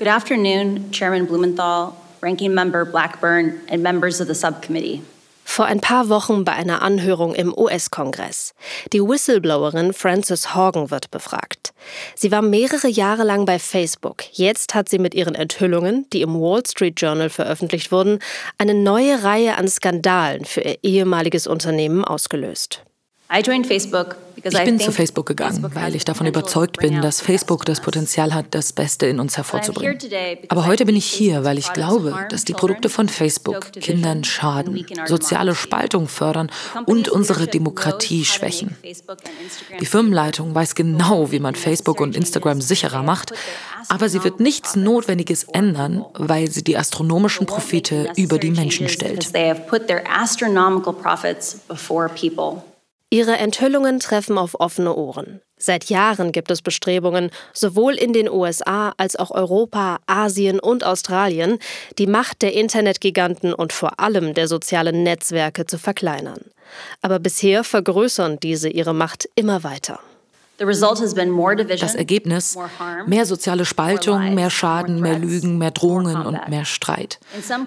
Good afternoon, Chairman Blumenthal, Ranking Member Blackburn, and members of the subcommittee vor ein paar Wochen bei einer Anhörung im US-Kongress. Die Whistleblowerin Frances Horgan wird befragt. Sie war mehrere Jahre lang bei Facebook. Jetzt hat sie mit ihren Enthüllungen, die im Wall Street Journal veröffentlicht wurden, eine neue Reihe an Skandalen für ihr ehemaliges Unternehmen ausgelöst. Ich bin zu Facebook gegangen, weil ich davon überzeugt bin, dass Facebook das Potenzial hat, das Beste in uns hervorzubringen. Aber heute bin ich hier, weil ich glaube, dass die Produkte von Facebook Kindern schaden, soziale Spaltung fördern und unsere Demokratie schwächen. Die Firmenleitung weiß genau, wie man Facebook und Instagram sicherer macht, aber sie wird nichts Notwendiges ändern, weil sie die astronomischen Profite über die Menschen stellt. Ihre Enthüllungen treffen auf offene Ohren. Seit Jahren gibt es Bestrebungen, sowohl in den USA als auch Europa, Asien und Australien, die Macht der Internetgiganten und vor allem der sozialen Netzwerke zu verkleinern. Aber bisher vergrößern diese ihre Macht immer weiter. Das Ergebnis, mehr soziale Spaltung, mehr Schaden, mehr Lügen, mehr Drohungen und mehr Streit.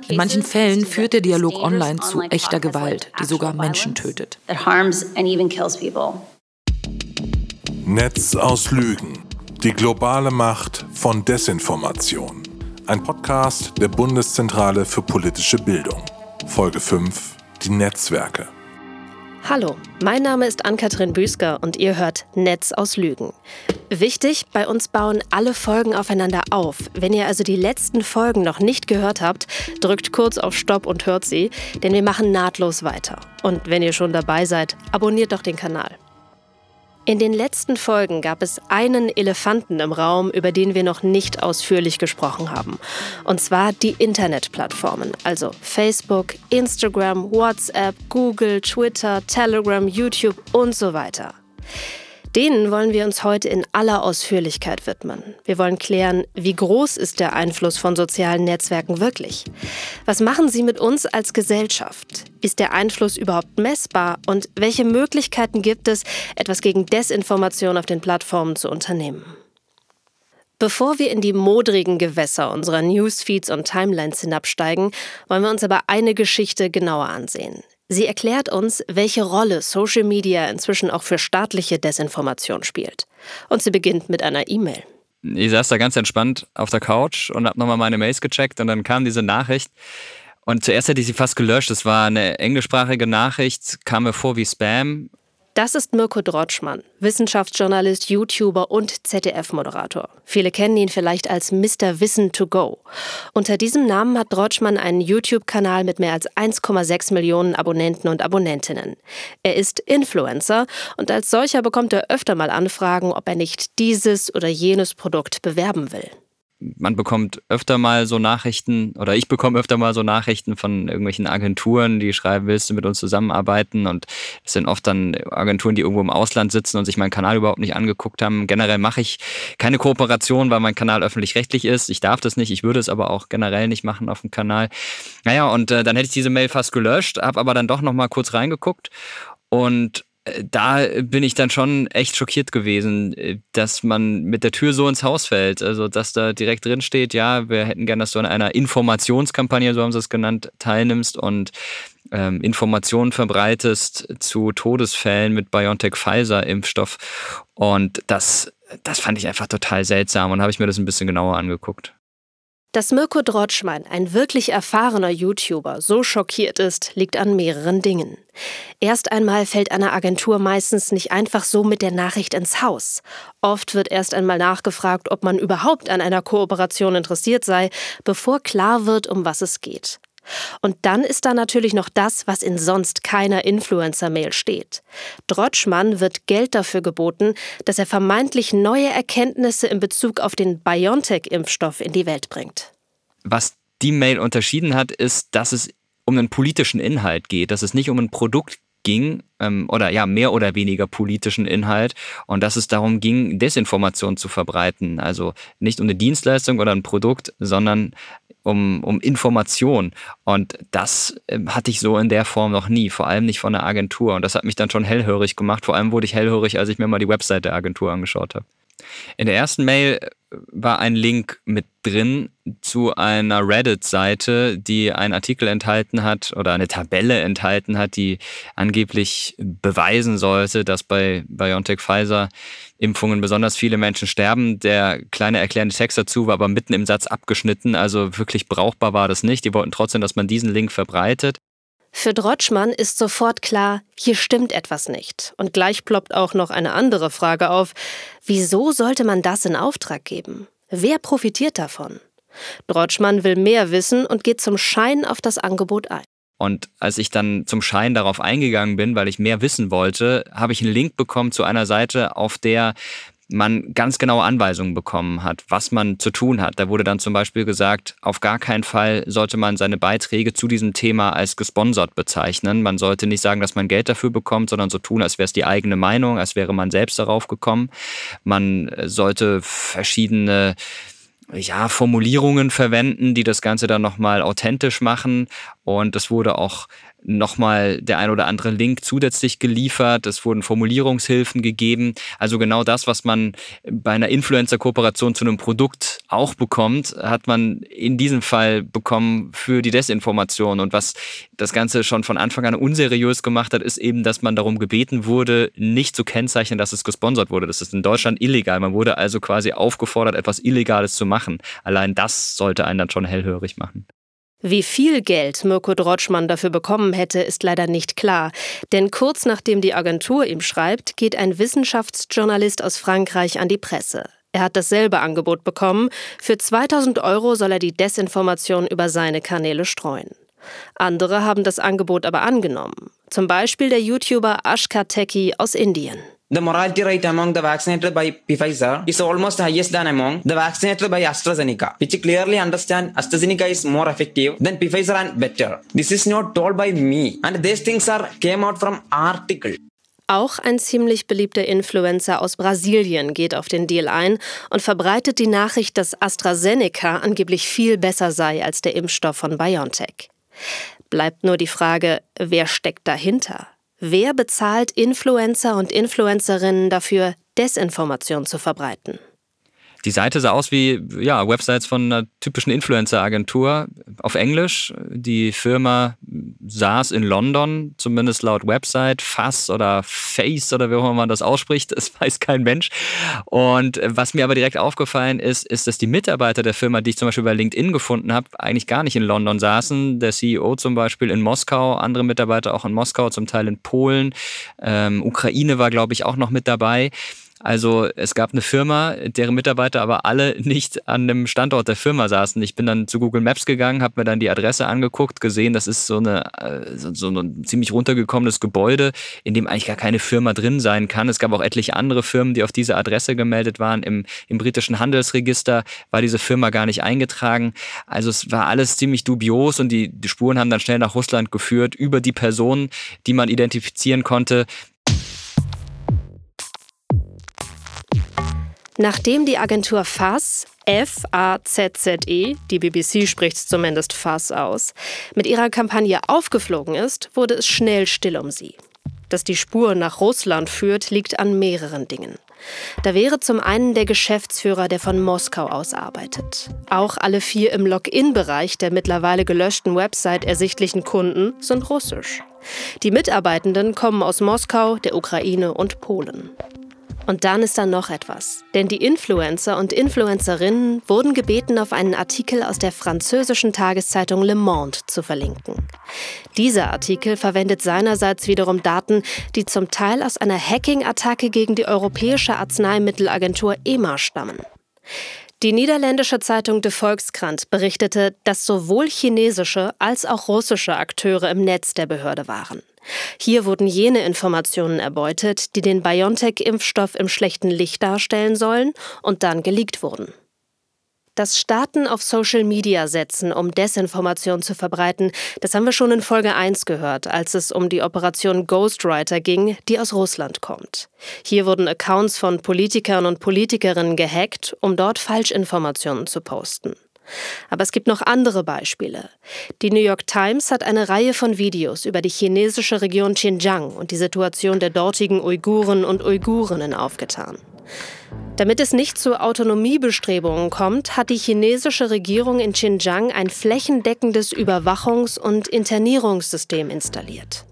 In manchen Fällen führt der Dialog online zu echter Gewalt, die sogar Menschen tötet. Netz aus Lügen. Die globale Macht von Desinformation. Ein Podcast der Bundeszentrale für politische Bildung. Folge 5. Die Netzwerke. Hallo, mein Name ist Ann-Kathrin Büsker und ihr hört Netz aus Lügen. Wichtig, bei uns bauen alle Folgen aufeinander auf. Wenn ihr also die letzten Folgen noch nicht gehört habt, drückt kurz auf Stopp und hört sie, denn wir machen nahtlos weiter. Und wenn ihr schon dabei seid, abonniert doch den Kanal. In den letzten Folgen gab es einen Elefanten im Raum, über den wir noch nicht ausführlich gesprochen haben. Und zwar die Internetplattformen, also Facebook, Instagram, WhatsApp, Google, Twitter, Telegram, YouTube und so weiter. Denen wollen wir uns heute in aller Ausführlichkeit widmen. Wir wollen klären, wie groß ist der Einfluss von sozialen Netzwerken wirklich? Was machen sie mit uns als Gesellschaft? Ist der Einfluss überhaupt messbar? Und welche Möglichkeiten gibt es, etwas gegen Desinformation auf den Plattformen zu unternehmen? Bevor wir in die modrigen Gewässer unserer Newsfeeds und Timelines hinabsteigen, wollen wir uns aber eine Geschichte genauer ansehen. Sie erklärt uns, welche Rolle Social Media inzwischen auch für staatliche Desinformation spielt. Und sie beginnt mit einer E-Mail. Ich saß da ganz entspannt auf der Couch und habe nochmal meine Mails gecheckt und dann kam diese Nachricht. Und zuerst hätte ich sie fast gelöscht. Es war eine englischsprachige Nachricht, kam mir vor wie Spam. Das ist Mirko Drotschmann, Wissenschaftsjournalist, YouTuber und ZDF-Moderator. Viele kennen ihn vielleicht als Mr. Wissen to Go. Unter diesem Namen hat Drotschmann einen YouTube-Kanal mit mehr als 1,6 Millionen Abonnenten und Abonnentinnen. Er ist Influencer und als solcher bekommt er öfter mal Anfragen, ob er nicht dieses oder jenes Produkt bewerben will man bekommt öfter mal so Nachrichten oder ich bekomme öfter mal so Nachrichten von irgendwelchen Agenturen, die schreiben, willst du mit uns zusammenarbeiten? Und es sind oft dann Agenturen, die irgendwo im Ausland sitzen und sich meinen Kanal überhaupt nicht angeguckt haben. Generell mache ich keine Kooperation, weil mein Kanal öffentlich-rechtlich ist. Ich darf das nicht, ich würde es aber auch generell nicht machen auf dem Kanal. Naja, und äh, dann hätte ich diese Mail fast gelöscht, habe aber dann doch noch mal kurz reingeguckt und da bin ich dann schon echt schockiert gewesen, äh, dass man mit der Tür so ins Haus fällt. Also, dass da direkt drin steht, ja, wir hätten gern, dass du an einer Informationskampagne, so haben sie es genannt, teilnimmst und ähm, Informationen verbreitest zu Todesfällen mit BioNTech-Pfizer-Impfstoff. Und das, das fand ich einfach total seltsam und habe ich mir das ein bisschen genauer angeguckt. Dass Mirko Drotschmann, ein wirklich erfahrener YouTuber, so schockiert ist, liegt an mehreren Dingen. Erst einmal fällt eine Agentur meistens nicht einfach so mit der Nachricht ins Haus. Oft wird erst einmal nachgefragt, ob man überhaupt an einer Kooperation interessiert sei, bevor klar wird, um was es geht. Und dann ist da natürlich noch das, was in sonst keiner Influencer-Mail steht. Drotschmann wird Geld dafür geboten, dass er vermeintlich neue Erkenntnisse in Bezug auf den BioNTech-Impfstoff in die Welt bringt. Was die Mail unterschieden hat, ist, dass es um einen politischen Inhalt geht, dass es nicht um ein Produkt ging, ähm, oder ja, mehr oder weniger politischen Inhalt und dass es darum ging, Desinformation zu verbreiten. Also nicht um eine Dienstleistung oder ein Produkt, sondern um, um Information. Und das äh, hatte ich so in der Form noch nie, vor allem nicht von der Agentur. Und das hat mich dann schon hellhörig gemacht. Vor allem wurde ich hellhörig, als ich mir mal die Website der Agentur angeschaut habe. In der ersten Mail war ein Link mit drin zu einer Reddit-Seite, die einen Artikel enthalten hat oder eine Tabelle enthalten hat, die angeblich beweisen sollte, dass bei BioNTech Pfizer Impfungen besonders viele Menschen sterben. Der kleine erklärende Text dazu war aber mitten im Satz abgeschnitten, also wirklich brauchbar war das nicht. Die wollten trotzdem, dass man diesen Link verbreitet. Für Drotschmann ist sofort klar, hier stimmt etwas nicht. Und gleich ploppt auch noch eine andere Frage auf. Wieso sollte man das in Auftrag geben? Wer profitiert davon? Drotschmann will mehr wissen und geht zum Schein auf das Angebot ein. Und als ich dann zum Schein darauf eingegangen bin, weil ich mehr wissen wollte, habe ich einen Link bekommen zu einer Seite, auf der man ganz genaue Anweisungen bekommen hat, was man zu tun hat. Da wurde dann zum Beispiel gesagt, auf gar keinen Fall sollte man seine Beiträge zu diesem Thema als gesponsert bezeichnen. Man sollte nicht sagen, dass man Geld dafür bekommt, sondern so tun, als wäre es die eigene Meinung, als wäre man selbst darauf gekommen. Man sollte verschiedene ja, Formulierungen verwenden, die das Ganze dann nochmal authentisch machen. Und es wurde auch nochmal der ein oder andere Link zusätzlich geliefert. Es wurden Formulierungshilfen gegeben. Also genau das, was man bei einer Influencer-Kooperation zu einem Produkt auch bekommt, hat man in diesem Fall bekommen für die Desinformation. Und was das Ganze schon von Anfang an unseriös gemacht hat, ist eben, dass man darum gebeten wurde, nicht zu kennzeichnen, dass es gesponsert wurde. Das ist in Deutschland illegal. Man wurde also quasi aufgefordert, etwas Illegales zu machen. Allein das sollte einen dann schon hellhörig machen. Wie viel Geld Mirko Drotschmann dafür bekommen hätte, ist leider nicht klar. Denn kurz nachdem die Agentur ihm schreibt, geht ein Wissenschaftsjournalist aus Frankreich an die Presse. Er hat dasselbe Angebot bekommen. Für 2000 Euro soll er die Desinformation über seine Kanäle streuen. Andere haben das Angebot aber angenommen. Zum Beispiel der YouTuber Ashka Teki aus Indien. The mortality rate among the vaccinated by Pfizer is almost highest than among the vaccinated by AstraZeneca, which clearly understand AstraZeneca is more effective than Pfizer and better. This is not told by me, and these things are came out from article. Auch ein ziemlich beliebter Influencer aus Brasilien geht auf den Deal ein und verbreitet die Nachricht, dass AstraZeneca angeblich viel besser sei als der Impfstoff von BioNTech. Bleibt nur die Frage, wer steckt dahinter? Wer bezahlt Influencer und Influencerinnen dafür, Desinformation zu verbreiten? Die Seite sah aus wie ja, Websites von einer typischen Influencer-Agentur auf Englisch. Die Firma saß in London, zumindest laut Website. Fass oder Face oder wie auch immer man das ausspricht, das weiß kein Mensch. Und was mir aber direkt aufgefallen ist, ist, dass die Mitarbeiter der Firma, die ich zum Beispiel bei LinkedIn gefunden habe, eigentlich gar nicht in London saßen. Der CEO zum Beispiel in Moskau, andere Mitarbeiter auch in Moskau, zum Teil in Polen. Ähm, Ukraine war, glaube ich, auch noch mit dabei. Also es gab eine Firma, deren Mitarbeiter aber alle nicht an dem Standort der Firma saßen. Ich bin dann zu Google Maps gegangen, habe mir dann die Adresse angeguckt, gesehen, das ist so, eine, äh, so ein ziemlich runtergekommenes Gebäude, in dem eigentlich gar keine Firma drin sein kann. Es gab auch etliche andere Firmen, die auf diese Adresse gemeldet waren. Im, im britischen Handelsregister war diese Firma gar nicht eingetragen. Also es war alles ziemlich dubios und die, die Spuren haben dann schnell nach Russland geführt über die Personen, die man identifizieren konnte. Nachdem die Agentur FAS, F-A-Z-Z-E, die BBC spricht zumindest FAS aus, mit ihrer Kampagne aufgeflogen ist, wurde es schnell still um sie. Dass die Spur nach Russland führt, liegt an mehreren Dingen. Da wäre zum einen der Geschäftsführer, der von Moskau aus arbeitet. Auch alle vier im Login-Bereich der mittlerweile gelöschten Website ersichtlichen Kunden sind russisch. Die Mitarbeitenden kommen aus Moskau, der Ukraine und Polen. Und dann ist da noch etwas. Denn die Influencer und Influencerinnen wurden gebeten, auf einen Artikel aus der französischen Tageszeitung Le Monde zu verlinken. Dieser Artikel verwendet seinerseits wiederum Daten, die zum Teil aus einer Hacking-Attacke gegen die Europäische Arzneimittelagentur EMA stammen. Die niederländische Zeitung De Volkskrant berichtete, dass sowohl chinesische als auch russische Akteure im Netz der Behörde waren. Hier wurden jene Informationen erbeutet, die den BioNTech-Impfstoff im schlechten Licht darstellen sollen und dann geleakt wurden. Das Staaten auf Social Media setzen, um Desinformation zu verbreiten, das haben wir schon in Folge 1 gehört, als es um die Operation Ghostwriter ging, die aus Russland kommt. Hier wurden Accounts von Politikern und Politikerinnen gehackt, um dort Falschinformationen zu posten. Aber es gibt noch andere Beispiele. Die New York Times hat eine Reihe von Videos über die chinesische Region Xinjiang und die Situation der dortigen Uiguren und Uigurinnen aufgetan. Damit es nicht zu Autonomiebestrebungen kommt, hat die chinesische Regierung in Xinjiang ein flächendeckendes Überwachungs- und Internierungssystem installiert.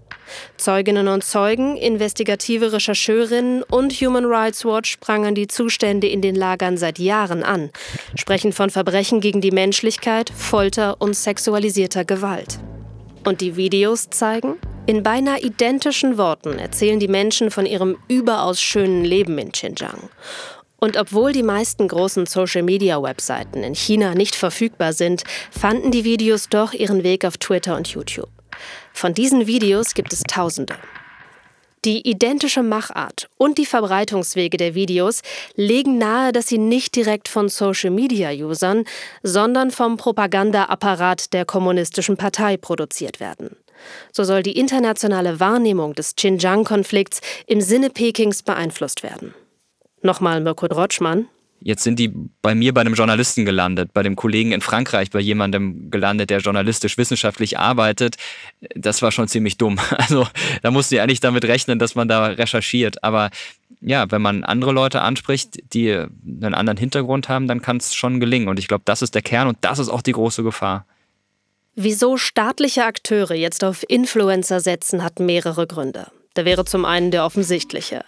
Zeuginnen und Zeugen, investigative Rechercheurinnen und Human Rights Watch prangen die Zustände in den Lagern seit Jahren an, sprechen von Verbrechen gegen die Menschlichkeit, Folter und sexualisierter Gewalt. Und die Videos zeigen? In beinahe identischen Worten erzählen die Menschen von ihrem überaus schönen Leben in Xinjiang. Und obwohl die meisten großen Social-Media-Webseiten in China nicht verfügbar sind, fanden die Videos doch ihren Weg auf Twitter und YouTube. Von diesen Videos gibt es Tausende. Die identische Machart und die Verbreitungswege der Videos legen nahe, dass sie nicht direkt von Social-Media-Usern, sondern vom Propagandaapparat der Kommunistischen Partei produziert werden. So soll die internationale Wahrnehmung des Xinjiang-Konflikts im Sinne Pekings beeinflusst werden. Nochmal Mirko Drotschmann. Jetzt sind die bei mir bei einem Journalisten gelandet, bei dem Kollegen in Frankreich, bei jemandem gelandet, der journalistisch wissenschaftlich arbeitet. Das war schon ziemlich dumm. Also da musste ich eigentlich damit rechnen, dass man da recherchiert. Aber ja, wenn man andere Leute anspricht, die einen anderen Hintergrund haben, dann kann es schon gelingen. Und ich glaube, das ist der Kern und das ist auch die große Gefahr. Wieso staatliche Akteure jetzt auf Influencer setzen, hat mehrere Gründe. Da wäre zum einen der offensichtliche.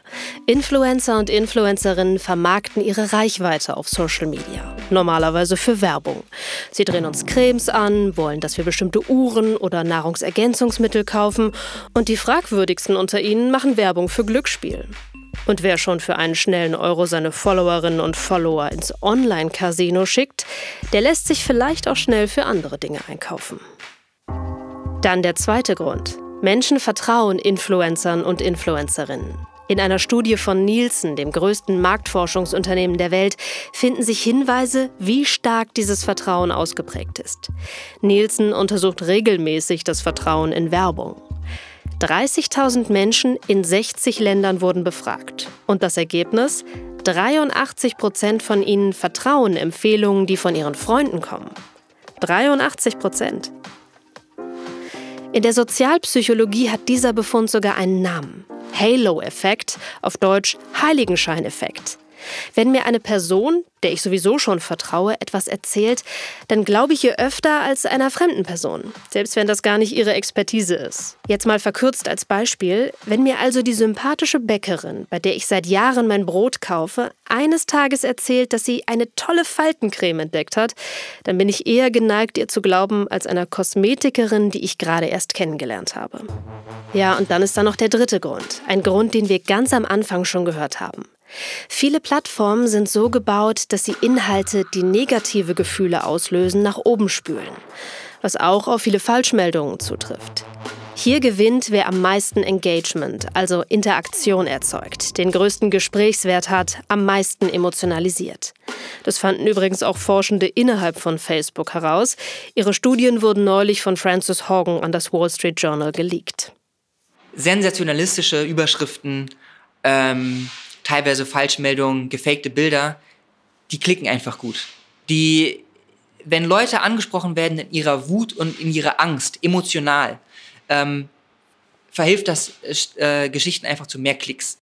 Influencer und Influencerinnen vermarkten ihre Reichweite auf Social Media. Normalerweise für Werbung. Sie drehen uns Cremes an, wollen, dass wir bestimmte Uhren oder Nahrungsergänzungsmittel kaufen und die fragwürdigsten unter ihnen machen Werbung für Glücksspiel. Und wer schon für einen schnellen Euro seine Followerinnen und Follower ins Online-Casino schickt, der lässt sich vielleicht auch schnell für andere Dinge einkaufen. Dann der zweite Grund. Menschen vertrauen Influencern und Influencerinnen. In einer Studie von Nielsen, dem größten Marktforschungsunternehmen der Welt, finden sich Hinweise, wie stark dieses Vertrauen ausgeprägt ist. Nielsen untersucht regelmäßig das Vertrauen in Werbung. 30.000 Menschen in 60 Ländern wurden befragt. Und das Ergebnis? 83 Prozent von ihnen vertrauen Empfehlungen, die von ihren Freunden kommen. 83 Prozent. In der Sozialpsychologie hat dieser Befund sogar einen Namen. Halo-Effekt, auf Deutsch Heiligenscheineffekt. Wenn mir eine Person, der ich sowieso schon vertraue, etwas erzählt, dann glaube ich ihr öfter als einer fremden Person, selbst wenn das gar nicht ihre Expertise ist. Jetzt mal verkürzt als Beispiel, wenn mir also die sympathische Bäckerin, bei der ich seit Jahren mein Brot kaufe, eines Tages erzählt, dass sie eine tolle Faltencreme entdeckt hat, dann bin ich eher geneigt, ihr zu glauben, als einer Kosmetikerin, die ich gerade erst kennengelernt habe. Ja, und dann ist da noch der dritte Grund, ein Grund, den wir ganz am Anfang schon gehört haben. Viele Plattformen sind so gebaut, dass sie Inhalte, die negative Gefühle auslösen, nach oben spülen, was auch auf viele Falschmeldungen zutrifft. Hier gewinnt, wer am meisten Engagement, also Interaktion erzeugt, den größten Gesprächswert hat, am meisten emotionalisiert. Das fanden übrigens auch Forschende innerhalb von Facebook heraus. Ihre Studien wurden neulich von Francis Hogan an das Wall Street Journal geleakt. Sensationalistische Überschriften, ähm, teilweise Falschmeldungen, gefakte Bilder, die klicken einfach gut. Die, wenn Leute angesprochen werden in ihrer Wut und in ihrer Angst, emotional, ähm, verhilft das äh, Geschichten einfach zu mehr Klicks.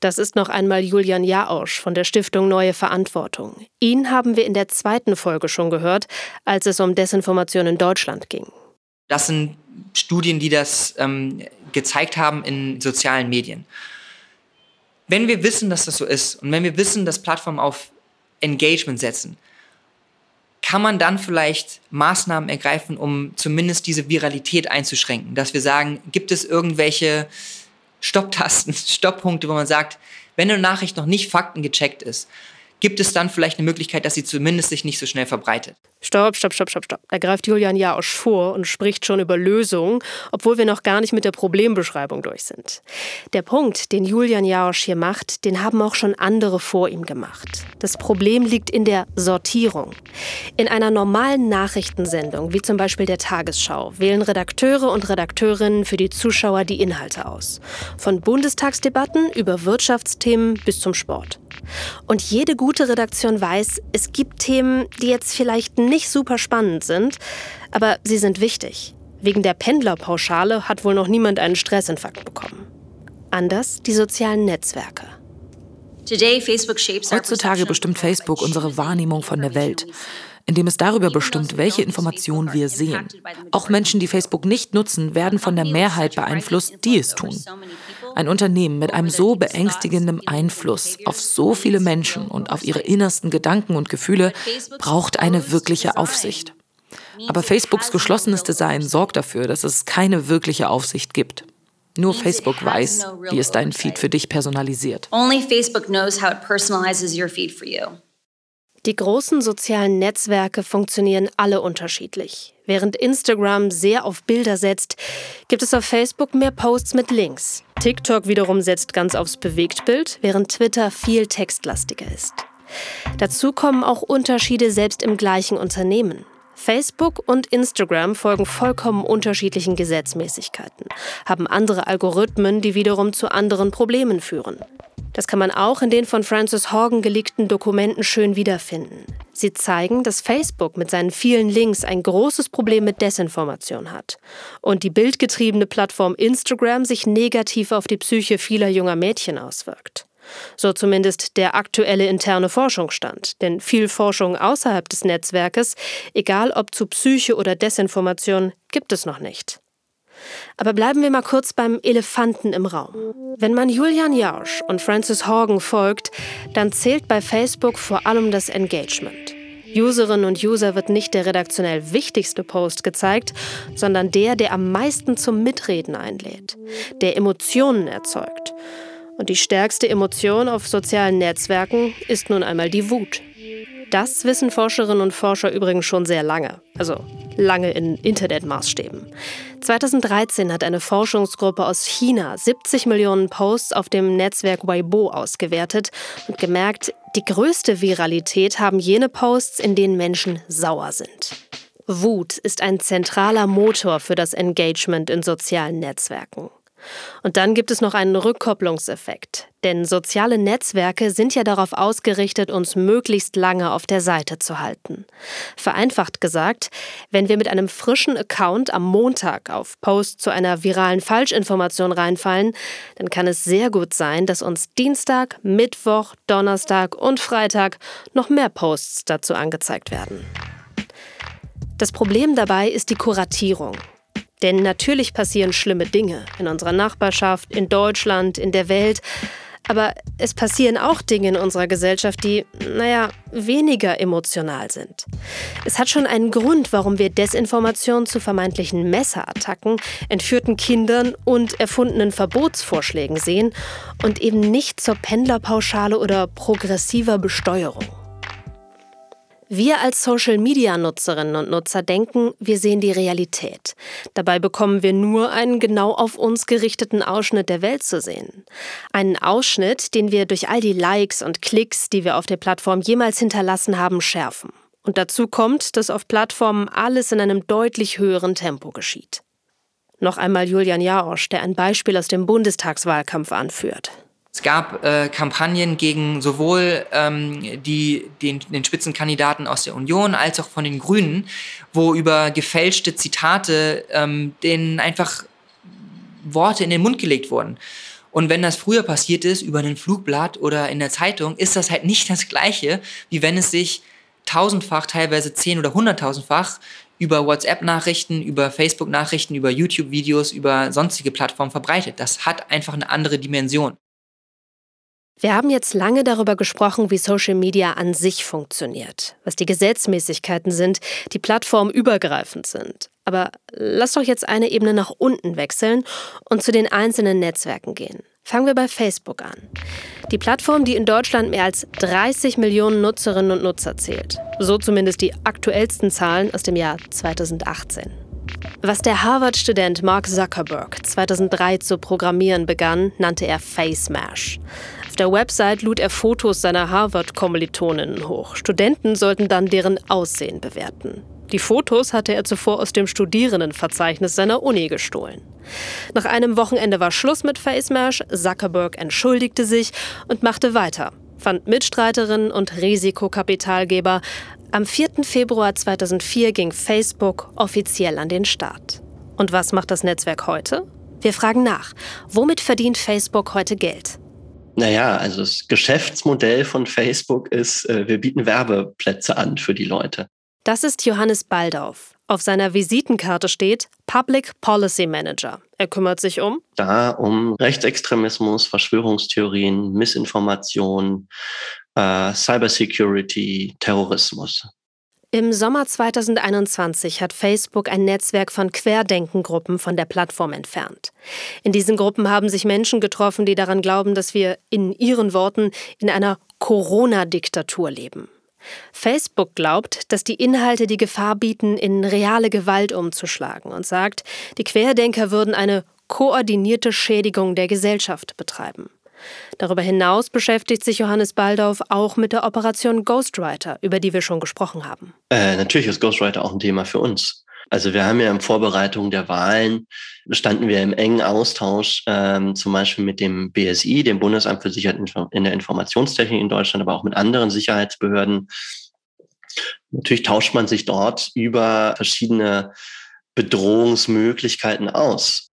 Das ist noch einmal Julian Jaosch von der Stiftung Neue Verantwortung. Ihn haben wir in der zweiten Folge schon gehört, als es um Desinformation in Deutschland ging. Das sind Studien, die das ähm, gezeigt haben in sozialen Medien wenn wir wissen, dass das so ist und wenn wir wissen, dass Plattformen auf Engagement setzen, kann man dann vielleicht Maßnahmen ergreifen, um zumindest diese Viralität einzuschränken? Dass wir sagen, gibt es irgendwelche Stopptasten, Stopppunkte, wo man sagt, wenn eine Nachricht noch nicht faktengecheckt ist, gibt es dann vielleicht eine Möglichkeit, dass sie zumindest sich nicht so schnell verbreitet? Stopp, stopp, stopp, stopp, stopp. Da greift Julian Jaosch vor und spricht schon über Lösungen, obwohl wir noch gar nicht mit der Problembeschreibung durch sind. Der Punkt, den Julian Jaosch hier macht, den haben auch schon andere vor ihm gemacht. Das Problem liegt in der Sortierung. In einer normalen Nachrichtensendung, wie zum Beispiel der Tagesschau, wählen Redakteure und Redakteurinnen für die Zuschauer die Inhalte aus. Von Bundestagsdebatten über Wirtschaftsthemen bis zum Sport. Und jede gute Redaktion weiß, es gibt Themen, die jetzt vielleicht nicht super spannend sind, aber sie sind wichtig. Wegen der Pendlerpauschale hat wohl noch niemand einen Stressinfarkt bekommen. Anders die sozialen Netzwerke. Heutzutage bestimmt Facebook unsere Wahrnehmung von der Welt indem es darüber bestimmt, welche Informationen wir sehen. Auch Menschen, die Facebook nicht nutzen, werden von der Mehrheit beeinflusst, die es tun. Ein Unternehmen mit einem so beängstigenden Einfluss auf so viele Menschen und auf ihre innersten Gedanken und Gefühle braucht eine wirkliche Aufsicht. Aber Facebooks geschlossenes Design sorgt dafür, dass es keine wirkliche Aufsicht gibt. Nur Facebook weiß, wie es deinen Feed für dich personalisiert. Only Facebook knows how it personalizes your feed for you. Die großen sozialen Netzwerke funktionieren alle unterschiedlich. Während Instagram sehr auf Bilder setzt, gibt es auf Facebook mehr Posts mit Links. TikTok wiederum setzt ganz aufs Bewegtbild, während Twitter viel textlastiger ist. Dazu kommen auch Unterschiede selbst im gleichen Unternehmen. Facebook und Instagram folgen vollkommen unterschiedlichen Gesetzmäßigkeiten, haben andere Algorithmen, die wiederum zu anderen Problemen führen. Das kann man auch in den von Francis Horgan geleakten Dokumenten schön wiederfinden. Sie zeigen, dass Facebook mit seinen vielen Links ein großes Problem mit Desinformation hat und die bildgetriebene Plattform Instagram sich negativ auf die Psyche vieler junger Mädchen auswirkt. So zumindest der aktuelle interne Forschungsstand. Denn viel Forschung außerhalb des Netzwerkes, egal ob zu Psyche oder Desinformation, gibt es noch nicht. Aber bleiben wir mal kurz beim Elefanten im Raum. Wenn man Julian Jausch und Francis Horgan folgt, dann zählt bei Facebook vor allem das Engagement. Userinnen und User wird nicht der redaktionell wichtigste Post gezeigt, sondern der, der am meisten zum Mitreden einlädt, der Emotionen erzeugt. Und die stärkste Emotion auf sozialen Netzwerken ist nun einmal die Wut. Das wissen Forscherinnen und Forscher übrigens schon sehr lange, also lange in Internetmaßstäben. 2013 hat eine Forschungsgruppe aus China 70 Millionen Posts auf dem Netzwerk Weibo ausgewertet und gemerkt, die größte Viralität haben jene Posts, in denen Menschen sauer sind. Wut ist ein zentraler Motor für das Engagement in sozialen Netzwerken. Und dann gibt es noch einen Rückkopplungseffekt. Denn soziale Netzwerke sind ja darauf ausgerichtet, uns möglichst lange auf der Seite zu halten. Vereinfacht gesagt, wenn wir mit einem frischen Account am Montag auf Post zu einer viralen Falschinformation reinfallen, dann kann es sehr gut sein, dass uns Dienstag, Mittwoch, Donnerstag und Freitag noch mehr Posts dazu angezeigt werden. Das Problem dabei ist die Kuratierung. Denn natürlich passieren schlimme Dinge in unserer Nachbarschaft, in Deutschland, in der Welt. Aber es passieren auch Dinge in unserer Gesellschaft, die, naja, weniger emotional sind. Es hat schon einen Grund, warum wir Desinformation zu vermeintlichen Messerattacken, entführten Kindern und erfundenen Verbotsvorschlägen sehen und eben nicht zur Pendlerpauschale oder progressiver Besteuerung. Wir als Social-Media-Nutzerinnen und Nutzer denken, wir sehen die Realität. Dabei bekommen wir nur einen genau auf uns gerichteten Ausschnitt der Welt zu sehen. Einen Ausschnitt, den wir durch all die Likes und Klicks, die wir auf der Plattform jemals hinterlassen haben, schärfen. Und dazu kommt, dass auf Plattformen alles in einem deutlich höheren Tempo geschieht. Noch einmal Julian Jarosch, der ein Beispiel aus dem Bundestagswahlkampf anführt. Es gab äh, Kampagnen gegen sowohl ähm, die, den, den Spitzenkandidaten aus der Union als auch von den Grünen, wo über gefälschte Zitate ähm, denen einfach Worte in den Mund gelegt wurden. Und wenn das früher passiert ist, über ein Flugblatt oder in der Zeitung, ist das halt nicht das Gleiche, wie wenn es sich tausendfach, teilweise zehn- oder hunderttausendfach über WhatsApp-Nachrichten, über Facebook-Nachrichten, über YouTube-Videos, über sonstige Plattformen verbreitet. Das hat einfach eine andere Dimension. Wir haben jetzt lange darüber gesprochen, wie Social Media an sich funktioniert, was die Gesetzmäßigkeiten sind, die plattformübergreifend sind. Aber lass doch jetzt eine Ebene nach unten wechseln und zu den einzelnen Netzwerken gehen. Fangen wir bei Facebook an. Die Plattform, die in Deutschland mehr als 30 Millionen Nutzerinnen und Nutzer zählt. So zumindest die aktuellsten Zahlen aus dem Jahr 2018. Was der Harvard-Student Mark Zuckerberg 2003 zu programmieren begann, nannte er Face Mash der Website lud er Fotos seiner Harvard-Kommilitoninnen hoch. Studenten sollten dann deren Aussehen bewerten. Die Fotos hatte er zuvor aus dem Studierendenverzeichnis seiner Uni gestohlen. Nach einem Wochenende war Schluss mit FaceMash, Zuckerberg entschuldigte sich und machte weiter, fand Mitstreiterinnen und Risikokapitalgeber. Am 4. Februar 2004 ging Facebook offiziell an den Start. Und was macht das Netzwerk heute? Wir fragen nach, womit verdient Facebook heute Geld? Naja, also das Geschäftsmodell von Facebook ist, äh, wir bieten Werbeplätze an für die Leute. Das ist Johannes Baldauf. Auf seiner Visitenkarte steht Public Policy Manager. Er kümmert sich um? Da um Rechtsextremismus, Verschwörungstheorien, Missinformation, äh, Cybersecurity, Terrorismus. Im Sommer 2021 hat Facebook ein Netzwerk von Querdenkengruppen von der Plattform entfernt. In diesen Gruppen haben sich Menschen getroffen, die daran glauben, dass wir in ihren Worten in einer Corona-Diktatur leben. Facebook glaubt, dass die Inhalte die Gefahr bieten, in reale Gewalt umzuschlagen und sagt, die Querdenker würden eine koordinierte Schädigung der Gesellschaft betreiben. Darüber hinaus beschäftigt sich Johannes Baldauf auch mit der Operation Ghostwriter, über die wir schon gesprochen haben. Äh, natürlich ist Ghostwriter auch ein Thema für uns. Also wir haben ja in Vorbereitung der Wahlen, standen wir im engen Austausch, ähm, zum Beispiel mit dem BSI, dem Bundesamt für Sicherheit in der Informationstechnik in Deutschland, aber auch mit anderen Sicherheitsbehörden. Natürlich tauscht man sich dort über verschiedene Bedrohungsmöglichkeiten aus.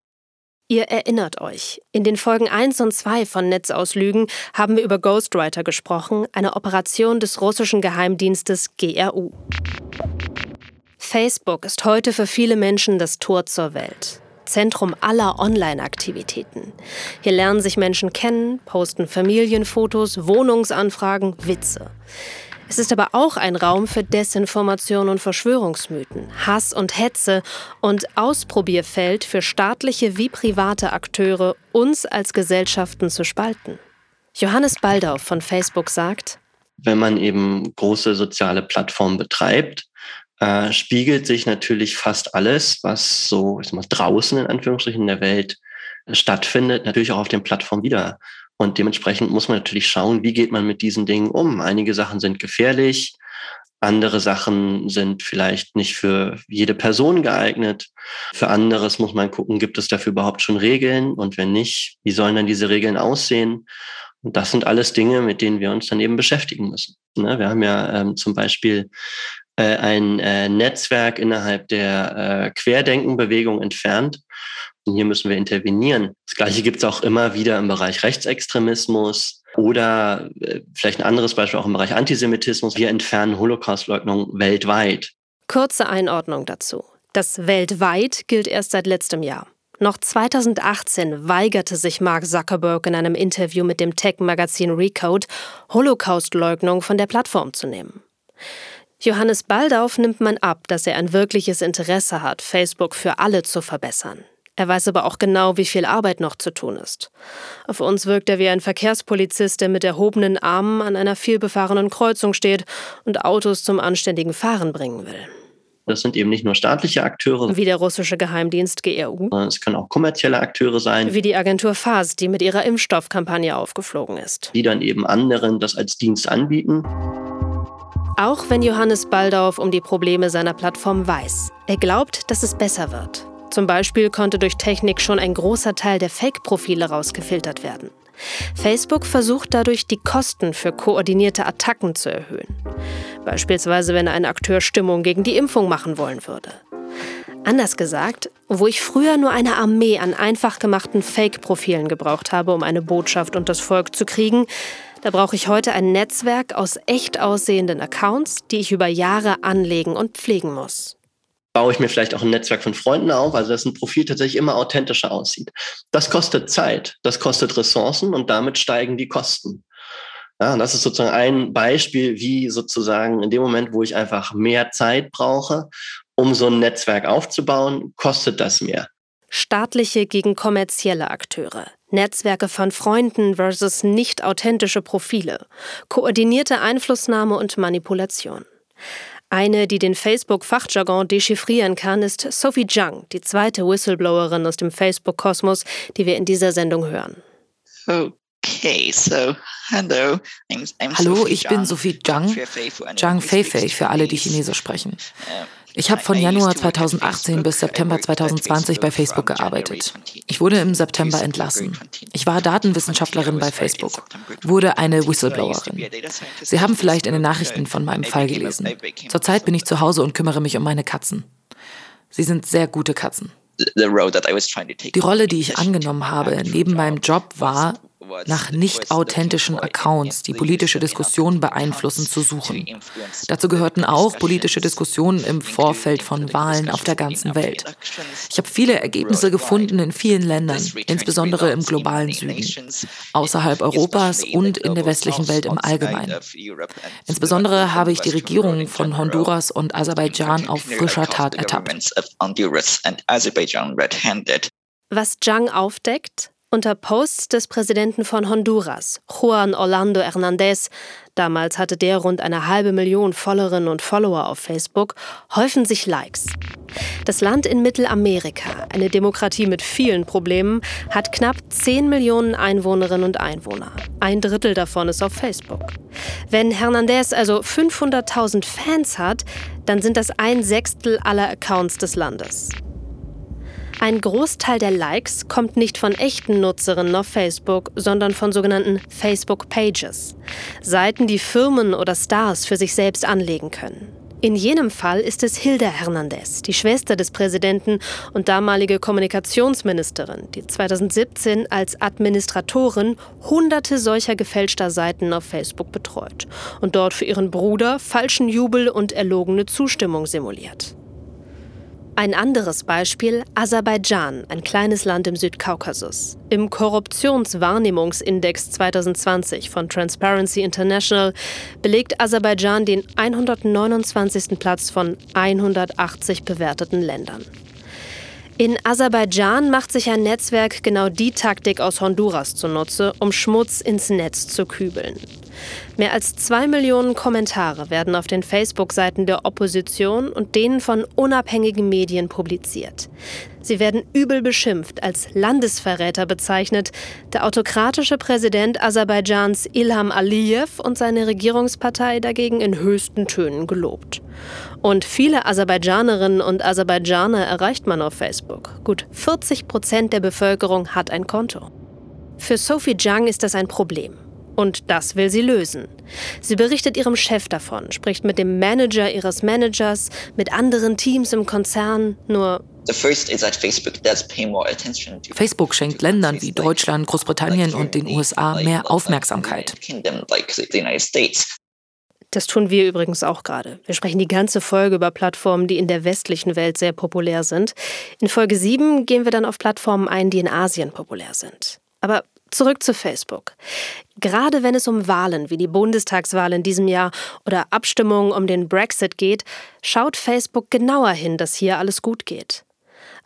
Ihr erinnert euch, in den Folgen 1 und 2 von Netzauslügen haben wir über Ghostwriter gesprochen, eine Operation des russischen Geheimdienstes GRU. Facebook ist heute für viele Menschen das Tor zur Welt. Zentrum aller Online-Aktivitäten. Hier lernen sich Menschen kennen, posten Familienfotos, Wohnungsanfragen, Witze. Es ist aber auch ein Raum für Desinformation und Verschwörungsmythen, Hass und Hetze und Ausprobierfeld für staatliche wie private Akteure, uns als Gesellschaften zu spalten. Johannes Baldauf von Facebook sagt, wenn man eben große soziale Plattformen betreibt, äh, spiegelt sich natürlich fast alles, was so ich sag mal, draußen in Anführungsstrichen in der Welt stattfindet, natürlich auch auf den Plattformen wieder. Und dementsprechend muss man natürlich schauen, wie geht man mit diesen Dingen um. Einige Sachen sind gefährlich, andere Sachen sind vielleicht nicht für jede Person geeignet. Für anderes muss man gucken, gibt es dafür überhaupt schon Regeln? Und wenn nicht, wie sollen dann diese Regeln aussehen? Und das sind alles Dinge, mit denen wir uns dann eben beschäftigen müssen. Ne, wir haben ja ähm, zum Beispiel äh, ein äh, Netzwerk innerhalb der äh, Querdenkenbewegung entfernt. Hier müssen wir intervenieren. Das Gleiche gibt es auch immer wieder im Bereich Rechtsextremismus oder äh, vielleicht ein anderes Beispiel auch im Bereich Antisemitismus. Wir entfernen Holocaustleugnung weltweit. Kurze Einordnung dazu. Das weltweit gilt erst seit letztem Jahr. Noch 2018 weigerte sich Mark Zuckerberg in einem Interview mit dem Tech-Magazin Recode, Holocaustleugnung von der Plattform zu nehmen. Johannes Baldauf nimmt man ab, dass er ein wirkliches Interesse hat, Facebook für alle zu verbessern. Er weiß aber auch genau, wie viel Arbeit noch zu tun ist. Auf uns wirkt er wie ein Verkehrspolizist, der mit erhobenen Armen an einer vielbefahrenen Kreuzung steht und Autos zum anständigen Fahren bringen will. Das sind eben nicht nur staatliche Akteure. Wie der russische Geheimdienst GRU. Es können auch kommerzielle Akteure sein. Wie die Agentur FAS, die mit ihrer Impfstoffkampagne aufgeflogen ist. Die dann eben anderen das als Dienst anbieten. Auch wenn Johannes Baldauf um die Probleme seiner Plattform weiß. Er glaubt, dass es besser wird. Zum Beispiel konnte durch Technik schon ein großer Teil der Fake-Profile rausgefiltert werden. Facebook versucht dadurch, die Kosten für koordinierte Attacken zu erhöhen. Beispielsweise, wenn ein Akteur Stimmung gegen die Impfung machen wollen würde. Anders gesagt, wo ich früher nur eine Armee an einfach gemachten Fake-Profilen gebraucht habe, um eine Botschaft und das Volk zu kriegen, da brauche ich heute ein Netzwerk aus echt aussehenden Accounts, die ich über Jahre anlegen und pflegen muss baue ich mir vielleicht auch ein Netzwerk von Freunden auf, also dass ein Profil tatsächlich immer authentischer aussieht. Das kostet Zeit, das kostet Ressourcen und damit steigen die Kosten. Ja, und das ist sozusagen ein Beispiel, wie sozusagen in dem Moment, wo ich einfach mehr Zeit brauche, um so ein Netzwerk aufzubauen, kostet das mehr. Staatliche gegen kommerzielle Akteure. Netzwerke von Freunden versus nicht authentische Profile. Koordinierte Einflussnahme und Manipulation. Eine, die den Facebook-Fachjargon dechiffrieren kann, ist Sophie Zhang, die zweite Whistleblowerin aus dem Facebook-Kosmos, die wir in dieser Sendung hören. Okay, so hello. I'm, I'm Hallo, ich bin Sophie Zhang. Zhang Feifei für alle, die Chinesisch sprechen. Ich habe von Januar 2018 bis September 2020 bei Facebook gearbeitet. Ich wurde im September entlassen. Ich war Datenwissenschaftlerin bei Facebook, wurde eine Whistleblowerin. Sie haben vielleicht in den Nachrichten von meinem Fall gelesen. Zurzeit bin ich zu Hause und kümmere mich um meine Katzen. Sie sind sehr gute Katzen. Die Rolle, die ich angenommen habe neben meinem Job war, nach nicht authentischen Accounts, die politische Diskussionen beeinflussen, zu suchen. Dazu gehörten auch politische Diskussionen im Vorfeld von Wahlen auf der ganzen Welt. Ich habe viele Ergebnisse gefunden in vielen Ländern, insbesondere im globalen Süden, außerhalb Europas und in der westlichen Welt im Allgemeinen. Insbesondere habe ich die Regierungen von Honduras und Aserbaidschan auf frischer Tat ertappt. Was Zhang aufdeckt, unter Posts des Präsidenten von Honduras, Juan Orlando Hernández, damals hatte der rund eine halbe Million Followerinnen und Follower auf Facebook, häufen sich Likes. Das Land in Mittelamerika, eine Demokratie mit vielen Problemen, hat knapp 10 Millionen Einwohnerinnen und Einwohner. Ein Drittel davon ist auf Facebook. Wenn Hernandez also 500.000 Fans hat, dann sind das ein Sechstel aller Accounts des Landes. Ein Großteil der Likes kommt nicht von echten Nutzerinnen auf Facebook, sondern von sogenannten Facebook Pages. Seiten, die Firmen oder Stars für sich selbst anlegen können. In jenem Fall ist es Hilda Hernandez, die Schwester des Präsidenten und damalige Kommunikationsministerin, die 2017 als Administratorin hunderte solcher gefälschter Seiten auf Facebook betreut und dort für ihren Bruder falschen Jubel und erlogene Zustimmung simuliert. Ein anderes Beispiel Aserbaidschan, ein kleines Land im Südkaukasus. Im Korruptionswahrnehmungsindex 2020 von Transparency International belegt Aserbaidschan den 129. Platz von 180 bewerteten Ländern. In Aserbaidschan macht sich ein Netzwerk genau die Taktik aus Honduras zunutze, um Schmutz ins Netz zu kübeln. Mehr als zwei Millionen Kommentare werden auf den Facebook-Seiten der Opposition und denen von unabhängigen Medien publiziert. Sie werden übel beschimpft, als Landesverräter bezeichnet, der autokratische Präsident Aserbaidschans Ilham Aliyev und seine Regierungspartei dagegen in höchsten Tönen gelobt. Und viele Aserbaidschanerinnen und Aserbaidschaner erreicht man auf Facebook. Gut 40 Prozent der Bevölkerung hat ein Konto. Für Sophie Zhang ist das ein Problem. Und das will sie lösen. Sie berichtet ihrem Chef davon, spricht mit dem Manager ihres Managers, mit anderen Teams im Konzern, nur Facebook schenkt Ländern wie Deutschland, Großbritannien und den USA mehr Aufmerksamkeit. Das tun wir übrigens auch gerade. Wir sprechen die ganze Folge über Plattformen, die in der westlichen Welt sehr populär sind. In Folge 7 gehen wir dann auf Plattformen ein, die in Asien populär sind. Aber Zurück zu Facebook. Gerade wenn es um Wahlen wie die Bundestagswahl in diesem Jahr oder Abstimmungen um den Brexit geht, schaut Facebook genauer hin, dass hier alles gut geht.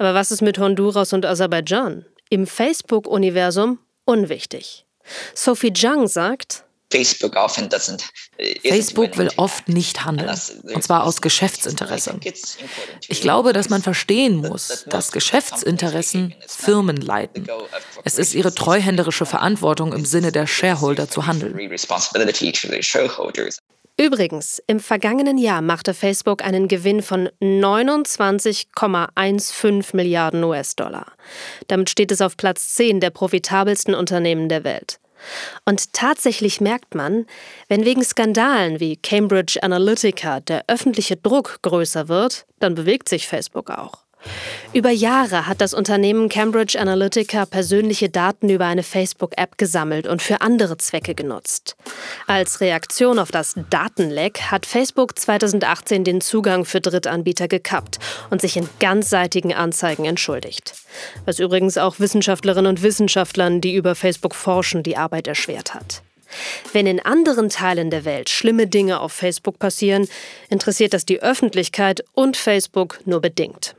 Aber was ist mit Honduras und Aserbaidschan? Im Facebook-Universum unwichtig. Sophie Zhang sagt, Facebook Facebook will oft nicht handeln, und zwar aus Geschäftsinteresse. Ich glaube, dass man verstehen muss, dass Geschäftsinteressen Firmen leiten. Es ist ihre treuhänderische Verantwortung im Sinne der Shareholder zu handeln. Übrigens, im vergangenen Jahr machte Facebook einen Gewinn von 29,15 Milliarden US-Dollar. Damit steht es auf Platz 10 der profitabelsten Unternehmen der Welt. Und tatsächlich merkt man, wenn wegen Skandalen wie Cambridge Analytica der öffentliche Druck größer wird, dann bewegt sich Facebook auch. Über Jahre hat das Unternehmen Cambridge Analytica persönliche Daten über eine Facebook-App gesammelt und für andere Zwecke genutzt. Als Reaktion auf das Datenleck hat Facebook 2018 den Zugang für Drittanbieter gekappt und sich in ganzseitigen Anzeigen entschuldigt. Was übrigens auch Wissenschaftlerinnen und Wissenschaftlern, die über Facebook forschen, die Arbeit erschwert hat. Wenn in anderen Teilen der Welt schlimme Dinge auf Facebook passieren, interessiert das die Öffentlichkeit und Facebook nur bedingt.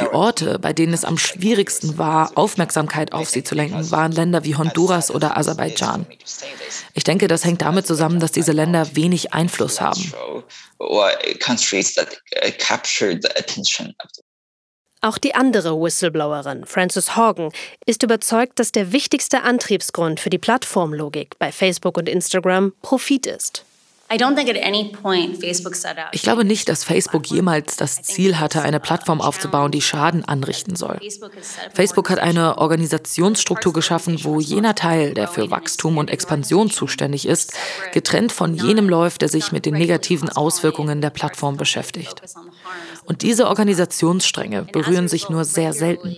Die Orte, bei denen es am schwierigsten war, Aufmerksamkeit auf sie zu lenken, waren Länder wie Honduras oder Aserbaidschan. Ich denke, das hängt damit zusammen, dass diese Länder wenig Einfluss haben. Uh, Auch die andere Whistleblowerin, Frances Horgan, ist überzeugt, dass der wichtigste Antriebsgrund für die Plattformlogik bei Facebook und Instagram Profit ist. Ich glaube nicht, dass Facebook jemals das Ziel hatte, eine Plattform aufzubauen, die Schaden anrichten soll. Facebook hat eine Organisationsstruktur geschaffen, wo jener Teil, der für Wachstum und Expansion zuständig ist, getrennt von jenem läuft, der sich mit den negativen Auswirkungen der Plattform beschäftigt. Und diese Organisationsstränge berühren sich nur sehr selten.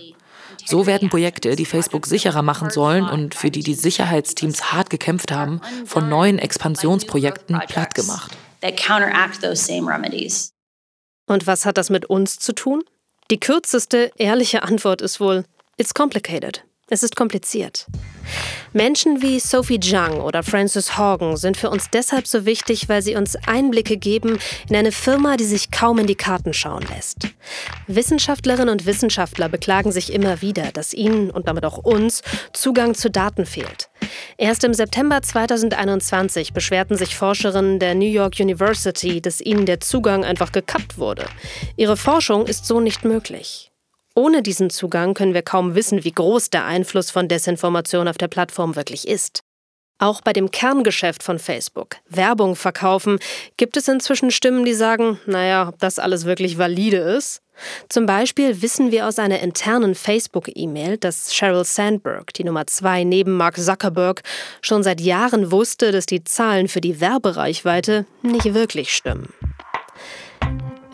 So werden Projekte, die Facebook sicherer machen sollen und für die die Sicherheitsteams hart gekämpft haben, von neuen Expansionsprojekten plattgemacht. Und was hat das mit uns zu tun? Die kürzeste, ehrliche Antwort ist wohl, it's complicated. Es ist kompliziert. Menschen wie Sophie Zhang oder Frances Horgan sind für uns deshalb so wichtig, weil sie uns Einblicke geben in eine Firma, die sich kaum in die Karten schauen lässt. Wissenschaftlerinnen und Wissenschaftler beklagen sich immer wieder, dass ihnen und damit auch uns Zugang zu Daten fehlt. Erst im September 2021 beschwerten sich Forscherinnen der New York University, dass ihnen der Zugang einfach gekappt wurde. Ihre Forschung ist so nicht möglich. Ohne diesen Zugang können wir kaum wissen, wie groß der Einfluss von Desinformation auf der Plattform wirklich ist. Auch bei dem Kerngeschäft von Facebook, Werbung verkaufen, gibt es inzwischen Stimmen, die sagen, naja, ob das alles wirklich valide ist. Zum Beispiel wissen wir aus einer internen Facebook-E-Mail, dass Sheryl Sandberg, die Nummer zwei neben Mark Zuckerberg, schon seit Jahren wusste, dass die Zahlen für die Werbereichweite nicht wirklich stimmen.